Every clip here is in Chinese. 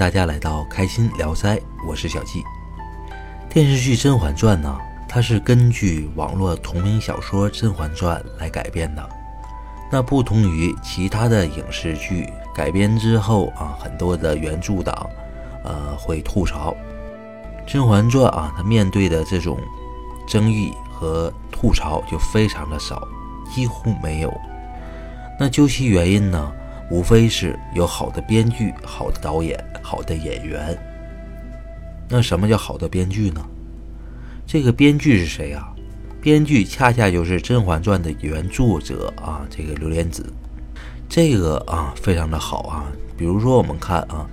大家来到开心聊斋，我是小季。电视剧《甄嬛传》呢，它是根据网络同名小说《甄嬛传》来改编的。那不同于其他的影视剧改编之后啊，很多的原著党，呃，会吐槽《甄嬛传》啊，它面对的这种争议和吐槽就非常的少，几乎没有。那究其原因呢，无非是有好的编剧、好的导演、好的演员。那什么叫好的编剧呢？这个编剧是谁啊？编剧恰恰就是《甄嬛传》的原作者啊，这个刘莲子。这个啊，非常的好啊。比如说，我们看啊，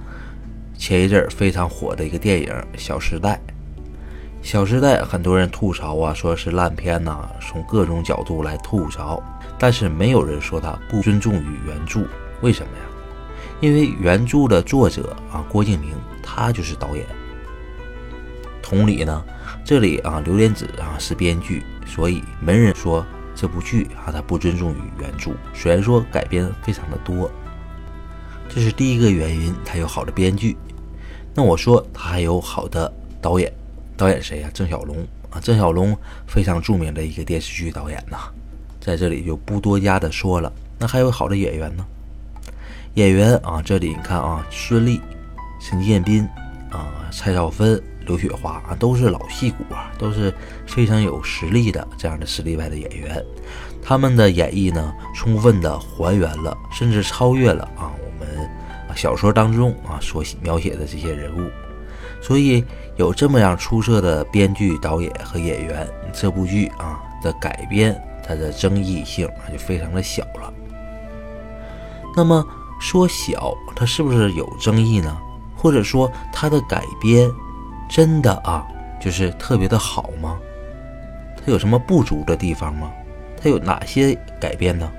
前一阵非常火的一个电影《小时代》。《小时代》很多人吐槽啊，说是烂片呐，从各种角度来吐槽。但是没有人说他不尊重于原著，为什么呀？因为原著的作者啊，郭敬明，他就是导演。同理呢，这里啊，刘莲子啊是编剧，所以没人说这部剧啊他不尊重于原著。虽然说改编非常的多，这是第一个原因，他有好的编剧。那我说他还有好的导演，导演谁呀？郑晓龙啊，郑晓龙非常著名的一个电视剧导演呐。在这里就不多加的说了。那还有好的演员呢？演员啊，这里你看啊，孙俪、陈建斌啊、蔡少芬、刘雪华啊，都是老戏骨啊，都是非常有实力的这样的实力派的演员。他们的演绎呢，充分的还原了，甚至超越了啊我们小说当中啊所描写的这些人物。所以有这么样出色的编剧、导演和演员，这部剧啊的改编。它的争议性就非常的小了。那么说小，它是不是有争议呢？或者说它的改编真的啊就是特别的好吗？它有什么不足的地方吗？它有哪些改变呢？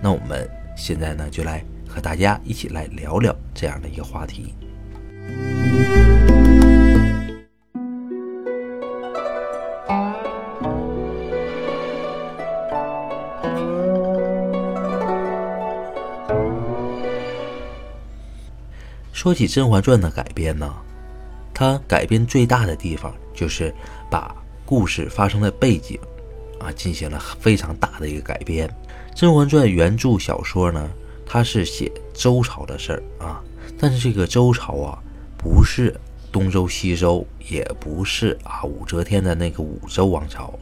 那我们现在呢就来和大家一起来聊聊这样的一个话题。说起《甄嬛传》的改编呢，它改编最大的地方就是把故事发生的背景啊进行了非常大的一个改编。《甄嬛传》原著小说呢，它是写周朝的事儿啊，但是这个周朝啊，不是东周西周，也不是啊武则天的那个武周王朝，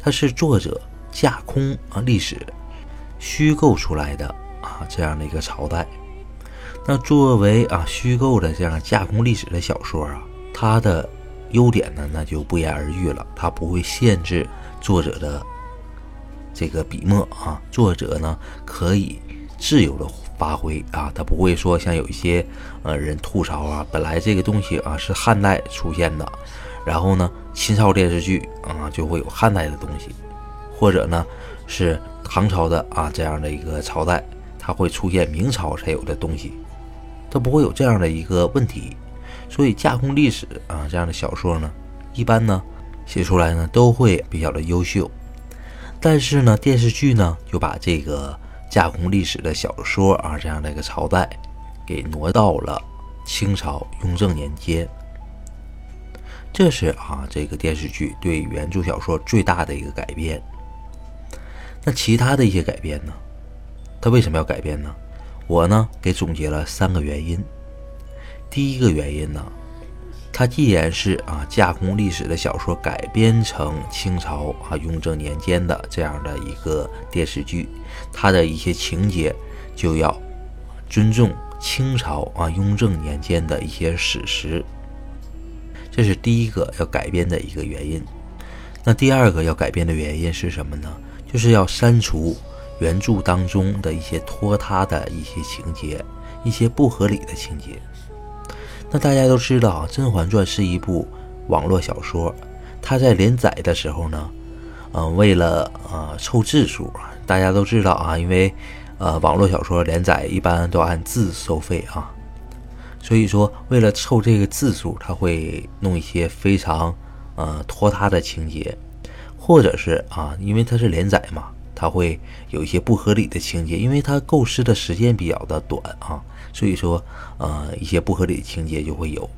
它是作者架空啊历史虚构出来的啊这样的一个朝代。那作为啊虚构的这样架空历史的小说啊，它的优点呢，那就不言而喻了。它不会限制作者的这个笔墨啊，作者呢可以自由的发挥啊，他不会说像有一些呃人吐槽啊，本来这个东西啊是汉代出现的，然后呢清朝电视剧啊就会有汉代的东西，或者呢是唐朝的啊这样的一个朝代，它会出现明朝才有的东西。它不会有这样的一个问题，所以架空历史啊这样的小说呢，一般呢写出来呢都会比较的优秀。但是呢电视剧呢就把这个架空历史的小说啊这样的一个朝代给挪到了清朝雍正年间。这是啊这个电视剧对原著小说最大的一个改变。那其他的一些改编呢？它为什么要改编呢？我呢给总结了三个原因。第一个原因呢，它既然是啊架空历史的小说改编成清朝啊雍正年间的这样的一个电视剧，它的一些情节就要尊重清朝啊雍正年间的一些史实，这是第一个要改编的一个原因。那第二个要改编的原因是什么呢？就是要删除。原著当中的一些拖沓的一些情节，一些不合理的情节。那大家都知道，《甄嬛传》是一部网络小说，它在连载的时候呢，嗯，为了呃凑字数，大家都知道啊，因为呃网络小说连载一般都按字收费啊，所以说为了凑这个字数，他会弄一些非常呃拖沓的情节，或者是啊，因为它是连载嘛。它会有一些不合理的情节，因为它构思的时间比较的短啊，所以说呃一些不合理的情节就会有。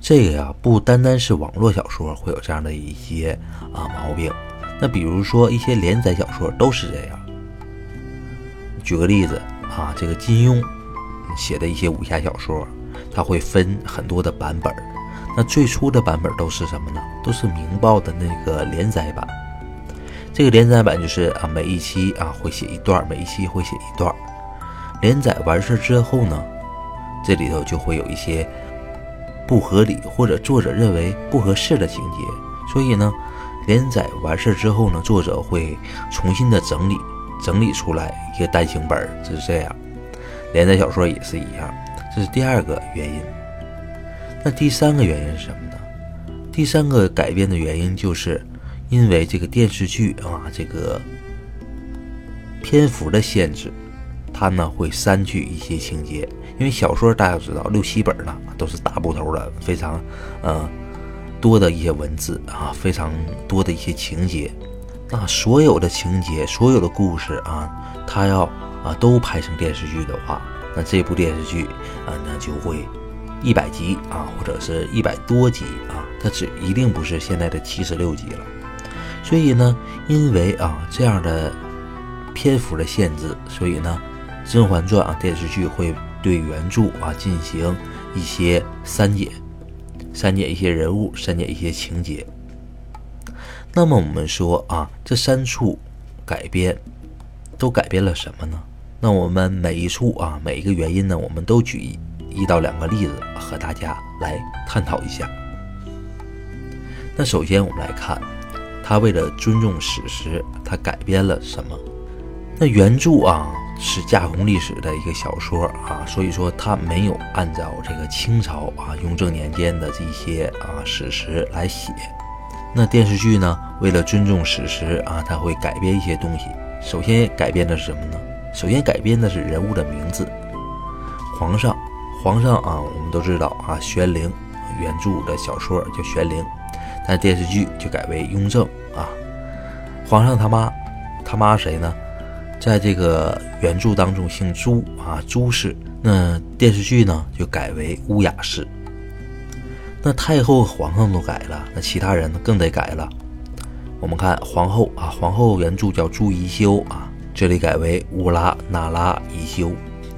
这个呀，不单单是网络小说会有这样的一些啊毛病，那比如说一些连载小说都是这样。举个例子啊，这个金庸写的一些武侠小说，它会分很多的版本。那最初的版本都是什么呢？都是《明报》的那个连载版。这个连载版就是啊，每一期啊会写一段，每一期会写一段。连载完事之后呢，这里头就会有一些。不合理或者作者认为不合适的情节，所以呢，连载完事之后呢，作者会重新的整理，整理出来一个单行本，就是这样。连载小说也是一样，这是第二个原因。那第三个原因是什么呢？第三个改变的原因就是因为这个电视剧啊，这个篇幅的限制，它呢会删去一些情节。因为小说大家知道六七本呢，都是大部头的，非常，呃，多的一些文字啊，非常多的一些情节。那所有的情节，所有的故事啊，它要啊都拍成电视剧的话，那这部电视剧啊，那就会一百集啊，或者是一百多集啊，它只一定不是现在的七十六集了。所以呢，因为啊这样的篇幅的限制，所以呢，《甄嬛传》啊电视剧会。对原著啊进行一些删减，删减一些人物，删减一些情节。那么我们说啊，这三处改编都改变了什么呢？那我们每一处啊，每一个原因呢，我们都举一到两个例子和大家来探讨一下。那首先我们来看，他为了尊重史实，他改编了什么？那原著啊。是架空历史的一个小说啊，所以说他没有按照这个清朝啊雍正年间的这些啊史实来写。那电视剧呢，为了尊重史实啊，它会改编一些东西。首先改编的是什么呢？首先改编的是人物的名字。皇上，皇上啊，我们都知道啊，玄灵原著的小说叫玄灵，但电视剧就改为雍正啊。皇上他妈，他妈谁呢？在这个原著当中姓朱啊，朱氏。那电视剧呢就改为乌雅氏。那太后、皇上都改了，那其他人更得改了。我们看皇后啊，皇后原著叫朱宜修啊，这里改为乌拉那拉宜修。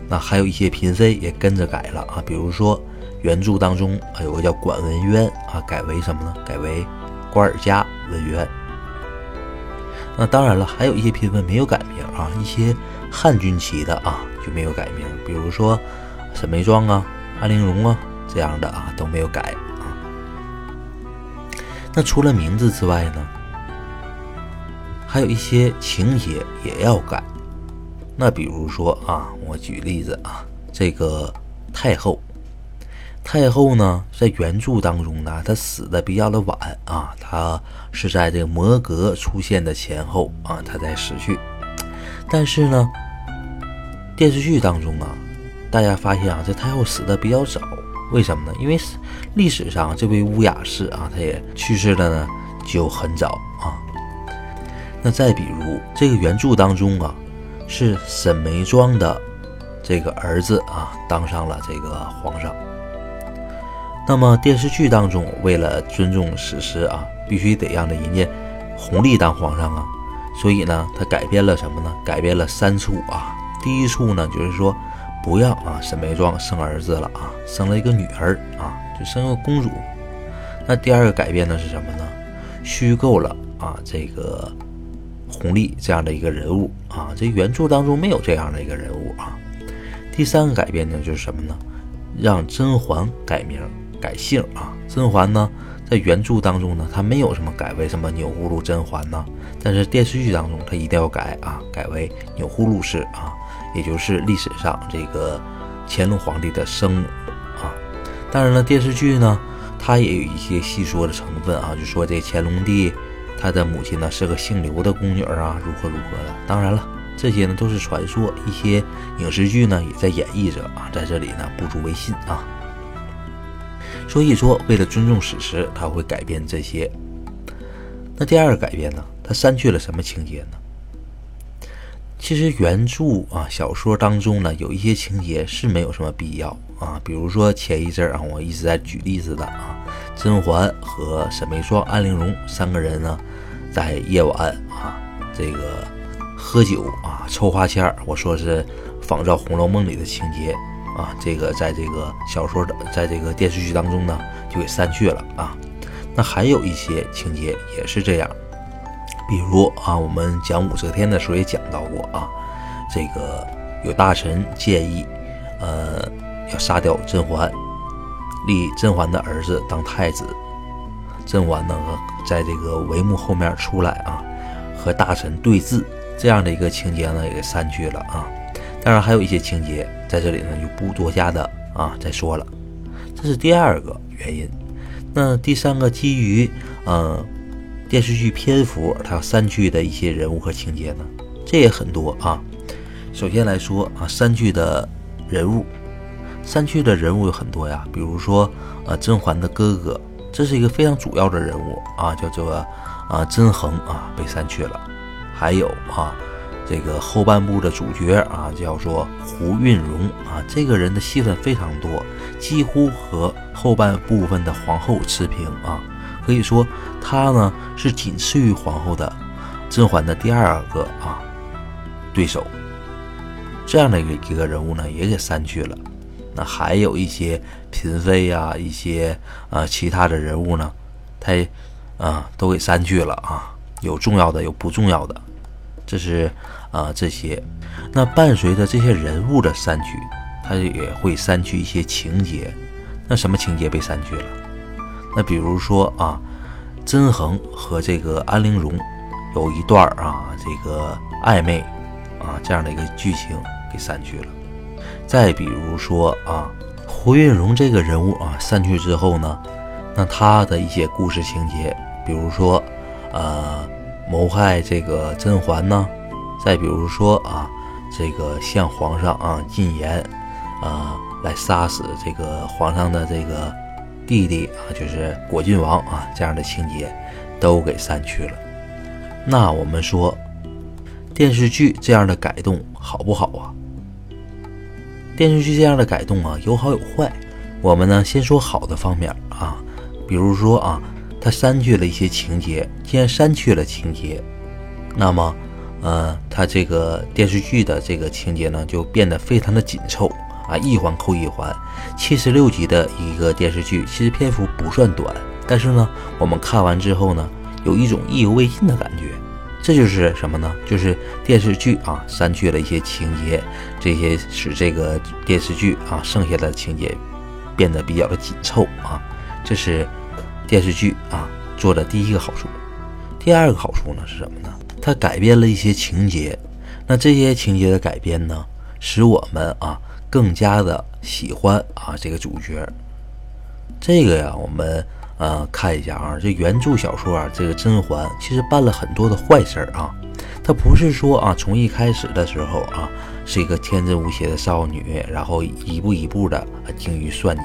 那还有一些嫔妃也跟着改了啊，比如说原著当中啊有个叫管文渊啊，改为什么呢？改为瓜尔佳文渊。那当然了，还有一些嫔妃没有改名啊，一些汉军旗的啊就没有改名，比如说沈眉庄啊、安陵容啊这样的啊都没有改啊。那除了名字之外呢，还有一些情节也要改。那比如说啊，我举例子啊，这个太后。太后呢，在原著当中呢，她死的比较的晚啊，她是在这个摩格出现的前后啊，她才死去。但是呢，电视剧当中啊，大家发现啊，这太后死的比较早，为什么呢？因为历史上这位乌雅氏啊，她也去世的呢就很早啊。那再比如这个原著当中啊，是沈眉庄的这个儿子啊，当上了这个皇上。那么电视剧当中，为了尊重史实啊，必须得让这人家弘历当皇上啊，所以呢，他改编了什么呢？改编了三处啊。第一处呢，就是说不让啊沈眉庄生儿子了啊，生了一个女儿啊，就生个公主。那第二个改变的是什么呢？虚构了啊这个弘历这样的一个人物啊，这原著当中没有这样的一个人物啊。第三个改变呢，就是什么呢？让甄嬛改名。改姓啊，甄嬛呢，在原著当中呢，她没有什么改为什么钮祜禄甄嬛呢？但是电视剧当中，她一定要改啊，改为钮祜禄氏啊，也就是历史上这个乾隆皇帝的生母啊。当然了，电视剧呢，它也有一些细说的成分啊，就说这乾隆帝他的母亲呢是个姓刘的宫女啊，如何如何的。当然了，这些呢都是传说，一些影视剧呢也在演绎着啊，在这里呢不足为信啊。所以说，为了尊重史实，他会改变这些。那第二个改变呢？他删去了什么情节呢？其实原著啊小说当中呢，有一些情节是没有什么必要啊，比如说前一阵啊，我一直在举例子的啊，甄嬛和沈眉庄、安陵容三个人呢，在夜晚啊，这个喝酒啊，抽花签儿，我说是仿照《红楼梦》里的情节啊，这个在这个小说的，在这个电视剧当中呢，就给删去了啊。那还有一些情节也是这样。比如啊，我们讲武则天的时候也讲到过啊，这个有大臣建议，呃，要杀掉甄嬛，立甄嬛的儿子当太子。甄嬛呢，在这个帷幕后面出来啊，和大臣对峙，这样的一个情节呢，也给删去了啊。当然，还有一些情节在这里呢，就不多加的啊再说了。这是第二个原因。那第三个，基于嗯。电视剧篇幅，它删去的一些人物和情节呢，这也很多啊。首先来说啊，删去的人物，删去的人物有很多呀。比如说，呃，甄嬛的哥哥，这是一个非常主要的人物啊，叫做啊甄恒啊，被删去了。还有啊，这个后半部的主角啊，叫做胡运荣啊，这个人的戏份非常多，几乎和后半部分的皇后持平啊。可以说，他呢是仅次于皇后的甄嬛的第二个啊对手。这样的一个一个人物呢，也给删去了。那还有一些嫔妃呀，一些啊其他的人物呢，他啊都给删去了啊。有重要的，有不重要的。这是啊这些。那伴随着这些人物的删去，他也会删去一些情节。那什么情节被删去了？那比如说啊，甄恒和这个安陵容有一段啊，这个暧昧啊这样的一个剧情给删去了。再比如说啊，胡运荣这个人物啊删去之后呢，那他的一些故事情节，比如说呃谋害这个甄嬛呢，再比如说啊这个向皇上啊进言啊来杀死这个皇上的这个。弟弟啊，就是果郡王啊，这样的情节都给删去了。那我们说电视剧这样的改动好不好啊？电视剧这样的改动啊，有好有坏。我们呢，先说好的方面啊，比如说啊，它删去了一些情节。既然删去了情节，那么呃，它这个电视剧的这个情节呢，就变得非常的紧凑。啊，一环扣一环，七十六集的一个电视剧，其实篇幅不算短，但是呢，我们看完之后呢，有一种意犹未尽的感觉。这就是什么呢？就是电视剧啊删去了一些情节，这些使这个电视剧啊剩下的情节变得比较的紧凑啊。这是电视剧啊做的第一个好处。第二个好处呢是什么呢？它改变了一些情节，那这些情节的改编呢，使我们啊。更加的喜欢啊这个主角，这个呀，我们呃看一下啊，这原著小说啊，这个甄嬛其实办了很多的坏事儿啊，她不是说啊从一开始的时候啊是一个天真无邪的少女，然后一步一步的精于算计，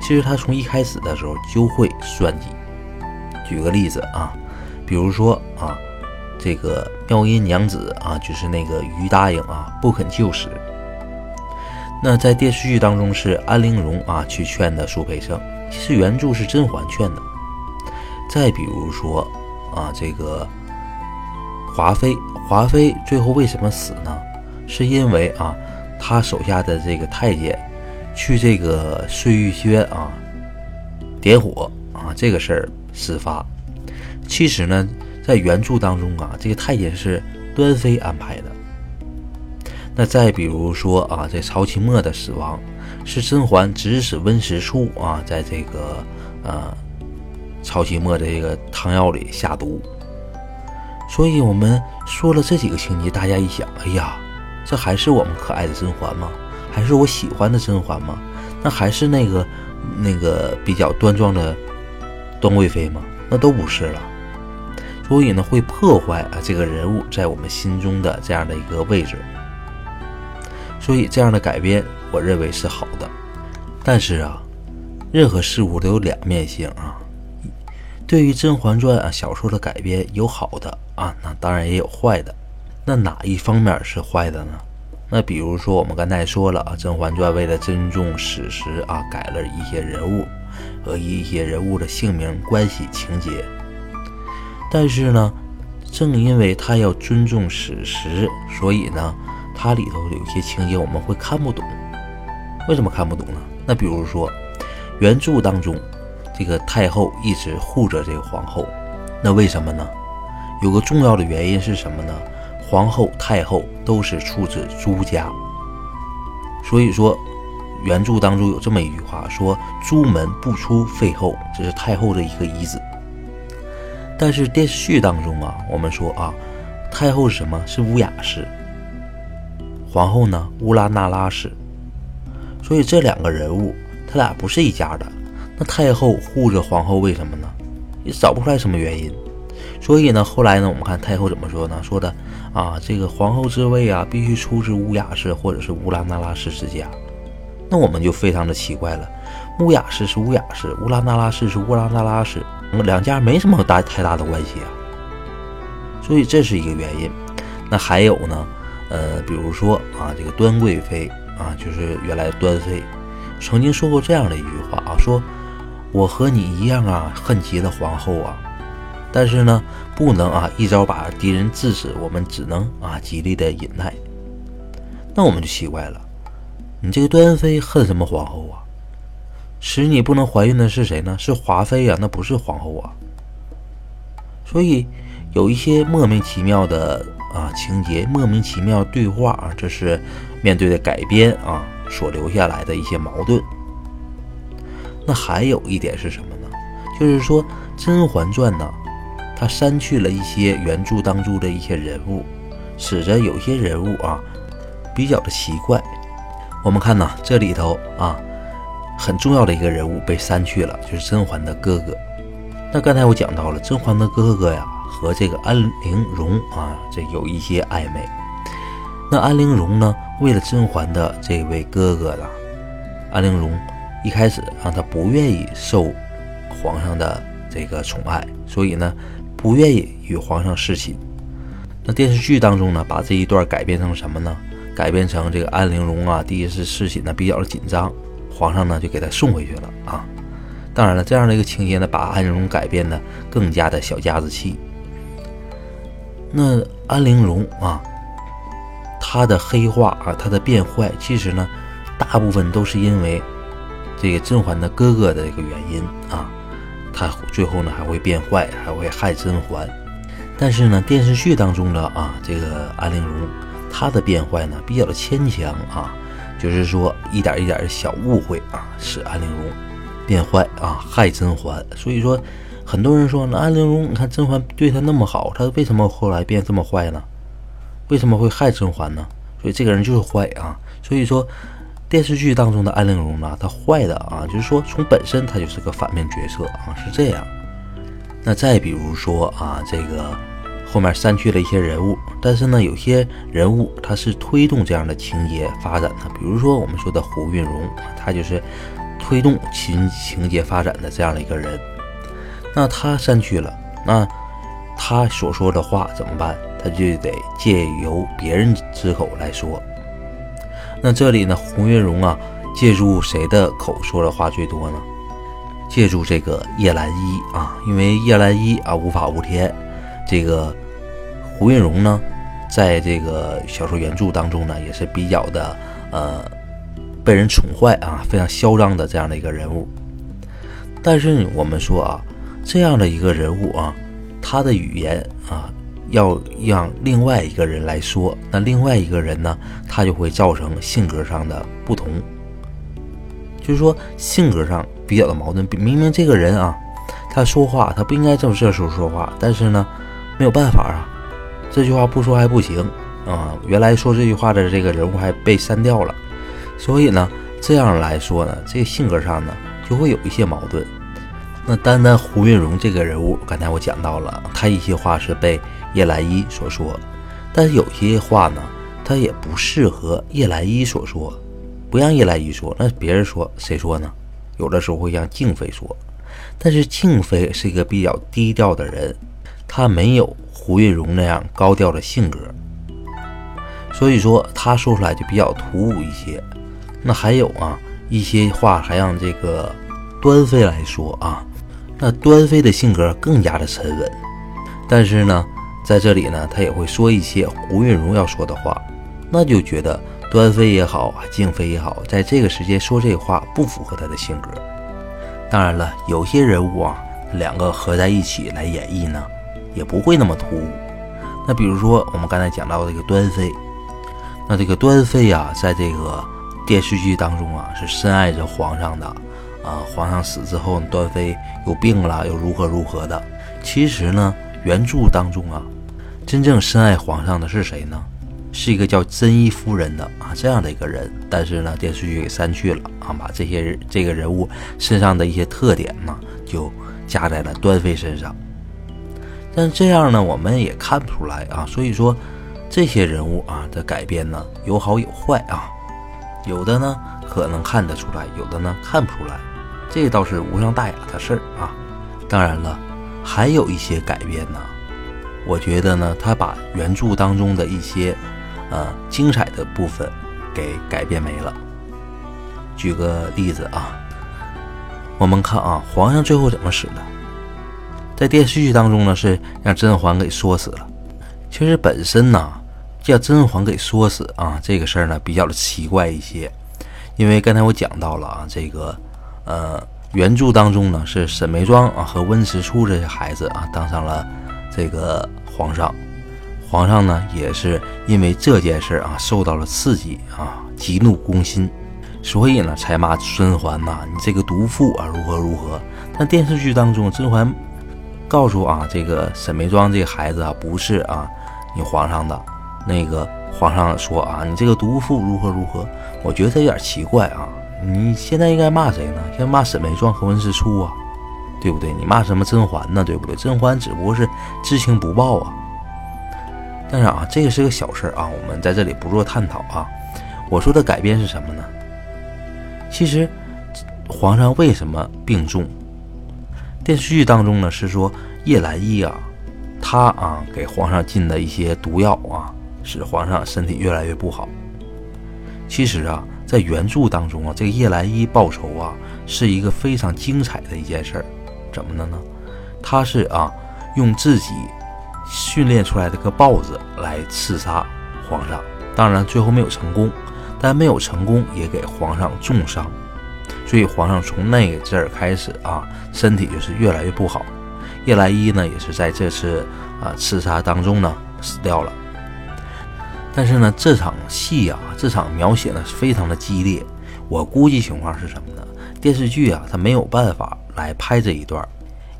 其实她从一开始的时候就会算计。举个例子啊，比如说啊，这个妙音娘子啊，就是那个于答应啊不肯就死。那在电视剧当中是安陵容啊去劝的苏培盛，其实原著是甄嬛劝的。再比如说啊，这个华妃，华妃最后为什么死呢？是因为啊，她手下的这个太监去这个碎玉轩啊点火啊这个事儿事发。其实呢，在原著当中啊，这个太监是端妃安排的。那再比如说啊，这曹琴墨的死亡是甄嬛指使温实初啊，在这个呃曹琴墨的这个汤药里下毒。所以我们说了这几个情节，大家一想，哎呀，这还是我们可爱的甄嬛吗？还是我喜欢的甄嬛吗？那还是那个那个比较端庄的端贵妃吗？那都不是了。所以呢，会破坏啊这个人物在我们心中的这样的一个位置。所以这样的改编，我认为是好的。但是啊，任何事物都有两面性啊。对于《甄嬛传》啊小说的改编，有好的啊，那当然也有坏的。那哪一方面是坏的呢？那比如说我们刚才说了，《甄嬛传》为了尊重史实啊，改了一些人物和一些人物的姓名、关系、情节。但是呢，正因为他要尊重史实，所以呢，它里头有些情节我们会看不懂。为什么看不懂呢？那比如说，原著当中，这个太后一直护着这个皇后，那为什么呢？有个重要的原因是什么呢？皇后、太后都是出自朱家，所以说，原著当中有这么一句话，说“朱门不出废后”，这是太后的一个遗旨。但是电视剧当中啊，我们说啊，太后是什么？是乌雅氏，皇后呢，乌拉那拉氏。所以这两个人物，他俩不是一家的。那太后护着皇后，为什么呢？也找不出来什么原因。所以呢，后来呢，我们看太后怎么说呢？说的啊，这个皇后之位啊，必须出自乌雅氏或者是乌拉那拉氏之家。那我们就非常的奇怪了，乌雅氏是乌雅氏，乌拉那拉氏是乌拉那拉氏，两家没什么大太大的关系啊。所以这是一个原因。那还有呢，呃，比如说啊，这个端贵妃。啊，就是原来端妃曾经说过这样的一句话啊，说我和你一样啊，恨极了皇后啊，但是呢，不能啊一招把敌人致死，我们只能啊极力的忍耐。那我们就奇怪了，你这个端妃恨什么皇后啊？使你不能怀孕的是谁呢？是华妃呀，那不是皇后啊。所以有一些莫名其妙的啊情节，莫名其妙对话啊，这是。面对的改编啊，所留下来的一些矛盾。那还有一点是什么呢？就是说《甄嬛传》呢，它删去了一些原著当中的一些人物，使得有些人物啊比较的奇怪。我们看呢，这里头啊很重要的一个人物被删去了，就是甄嬛的哥哥。那刚才我讲到了甄嬛的哥哥呀，和这个安陵容啊，这有一些暧昧。那安陵容呢？为了甄嬛的这位哥哥呢，安陵容一开始啊，她不愿意受皇上的这个宠爱，所以呢，不愿意与皇上侍寝。那电视剧当中呢，把这一段改编成什么呢？改编成这个安陵容啊，第一次侍寝呢比较的紧张，皇上呢就给他送回去了啊。当然了，这样的一个情节呢，把安陵容改编的更加的小家子气。那安陵容啊。她的黑化啊，她的变坏，其实呢，大部分都是因为这个甄嬛的哥哥的一个原因啊。她最后呢还会变坏，还会害甄嬛。但是呢，电视剧当中的啊，这个安陵容，她的变坏呢比较的牵强啊，就是说一点一点的小误会啊，使安陵容变坏啊，害甄嬛。所以说，很多人说那安陵容，你看甄嬛对她那么好，她为什么后来变这么坏呢？为什么会害甄嬛呢？所以这个人就是坏啊！所以说，电视剧当中的安陵容呢，她坏的啊，就是说从本身她就是个反面角色啊，是这样。那再比如说啊，这个后面删去了一些人物，但是呢，有些人物他是推动这样的情节发展的，比如说我们说的胡运荣，他就是推动情情节发展的这样的一个人。那他删去了，那他所说的话怎么办？他就得借由别人之口来说。那这里呢，胡云荣啊，借助谁的口说的话最多呢？借助这个叶澜依啊，因为叶澜依啊无法无天，这个胡云荣呢，在这个小说原著当中呢，也是比较的呃被人宠坏啊，非常嚣张的这样的一个人物。但是我们说啊，这样的一个人物啊，他的语言啊。要让另外一个人来说，那另外一个人呢，他就会造成性格上的不同，就是说性格上比较的矛盾。明明这个人啊，他说话他不应该这么这时候说话，但是呢，没有办法啊，这句话不说还不行啊。原来说这句话的这个人物还被删掉了，所以呢，这样来说呢，这个性格上呢就会有一些矛盾。那单单胡运荣这个人物，刚才我讲到了，他一些话是被。叶澜依所说，但是有些话呢，他也不适合叶澜依所说，不让叶澜依说，那别人说谁说呢？有的时候会让静妃说，但是静妃是一个比较低调的人，他没有胡云荣那样高调的性格，所以说他说出来就比较突兀一些。那还有啊一些话还让这个端妃来说啊，那端妃的性格更加的沉稳，但是呢，在这里呢，他也会说一些胡云荣要说的话，那就觉得端妃也好，静妃也好，在这个时间说这话不符合他的性格。当然了，有些人物啊，两个合在一起来演绎呢，也不会那么突兀。那比如说我们刚才讲到这个端妃，那这个端妃啊，在这个电视剧当中啊，是深爱着皇上的，啊，皇上死之后，端妃有病了，又如何如何的。其实呢，原著当中啊，真正深爱皇上的是谁呢？是一个叫真一夫人的啊这样的一个人。但是呢，电视剧给删去了啊，把这些这个人物身上的一些特点呢，就加在了端妃身上。但这样呢，我们也看不出来啊。所以说，这些人物啊的改编呢，有好有坏啊。有的呢可能看得出来，有的呢看不出来，这倒是无伤大雅的事儿啊。当然了，还有一些改编呢，我觉得呢，他把原著当中的一些呃精彩的部分给改变没了。举个例子啊，我们看啊，皇上最后怎么死的？在电视剧当中呢，是让甄嬛给说死了。其实本身呢。叫甄嬛给说死啊，这个事儿呢比较的奇怪一些，因为刚才我讲到了啊，这个呃原著当中呢是沈眉庄啊和温实初这些孩子啊当上了这个皇上，皇上呢也是因为这件事啊受到了刺激啊，急怒攻心，所以呢才骂甄嬛呐，你这个毒妇啊如何如何。但电视剧当中，甄嬛告诉啊这个沈眉庄这孩子啊不是啊你皇上的。那个皇上说啊，你这个毒妇如何如何？我觉得他有点奇怪啊。你现在应该骂谁呢？应该骂沈眉庄和温实初啊，对不对？你骂什么甄嬛呢？对不对？甄嬛只不过是知情不报啊。但是啊，这个是个小事啊，我们在这里不做探讨啊。我说的改变是什么呢？其实皇上为什么病重？电视剧当中呢是说叶澜依啊，他啊给皇上进的一些毒药啊。使皇上身体越来越不好。其实啊，在原著当中啊，这个叶澜依报仇啊，是一个非常精彩的一件事儿。怎么的呢？他是啊，用自己训练出来的个豹子来刺杀皇上。当然最后没有成功，但没有成功也给皇上重伤。所以皇上从那个阵儿开始啊，身体就是越来越不好。叶澜依呢，也是在这次啊刺杀当中呢死掉了。但是呢，这场戏啊，这场描写呢是非常的激烈。我估计情况是什么呢？电视剧啊，它没有办法来拍这一段。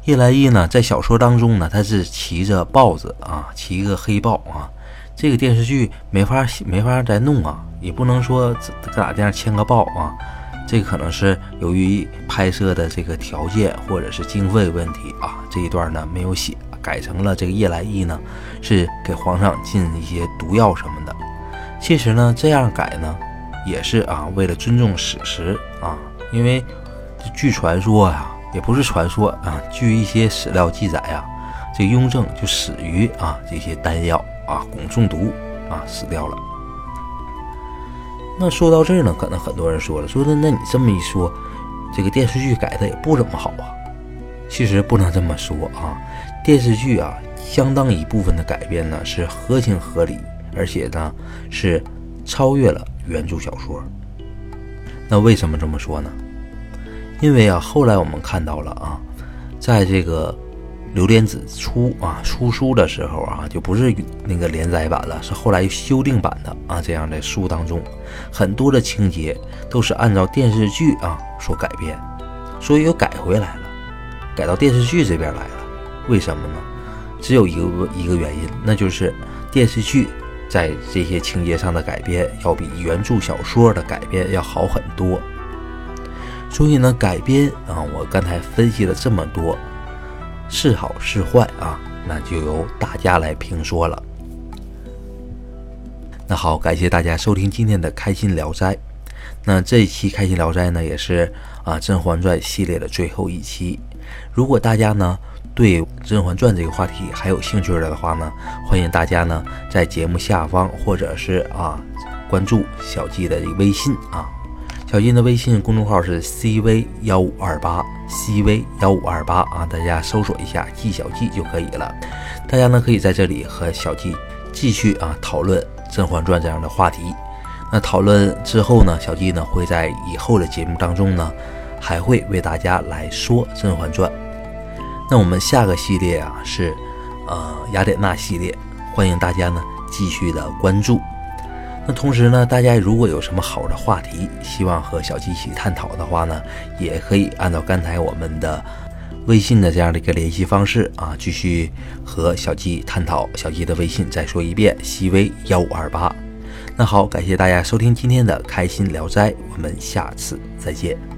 叶澜依呢，在小说当中呢，他是骑着豹子啊，骑一个黑豹啊。这个电视剧没法没法再弄啊，也不能说搁哪地方牵个豹啊。这可能是由于拍摄的这个条件或者是经费问题啊，这一段呢没有写。改成了这个叶澜依呢，是给皇上进一些毒药什么的。其实呢，这样改呢，也是啊，为了尊重史实啊。因为据传说呀，也不是传说啊，据一些史料记载啊，这雍正就死于啊这些丹药啊汞中毒啊死掉了。那说到这儿呢，可能很多人说了，说的那你这么一说，这个电视剧改的也不怎么好啊。其实不能这么说啊。电视剧啊，相当一部分的改编呢是合情合理，而且呢是超越了原著小说。那为什么这么说呢？因为啊，后来我们看到了啊，在这个《榴莲子》出啊出书的时候啊，就不是那个连载版了，是后来修订版的啊。这样的书当中，很多的情节都是按照电视剧啊所改编，所以又改回来了，改到电视剧这边来了。为什么呢？只有一个一个原因，那就是电视剧在这些情节上的改编要比原著小说的改编要好很多。所以呢，改编啊，我刚才分析了这么多，是好是坏啊，那就由大家来评说了。那好，感谢大家收听今天的《开心聊斋》。那这一期《开心聊斋》呢，也是啊《甄嬛传》系列的最后一期。如果大家呢，对《甄嬛传》这个话题还有兴趣的话呢，欢迎大家呢在节目下方或者是啊关注小季的微信啊。小金的微信公众号是 cv 幺五二八，cv 幺五二八啊，大家搜索一下“季小季”就可以了。大家呢可以在这里和小季继续啊讨论《甄嬛传》这样的话题。那讨论之后呢，小季呢会在以后的节目当中呢，还会为大家来说《甄嬛传》。那我们下个系列啊是呃雅典娜系列，欢迎大家呢继续的关注。那同时呢，大家如果有什么好的话题，希望和小鸡一起探讨的话呢，也可以按照刚才我们的微信的这样的一个联系方式啊，继续和小鸡探讨。小鸡的微信再说一遍：cv 幺五二八。那好，感谢大家收听今天的开心聊斋，我们下次再见。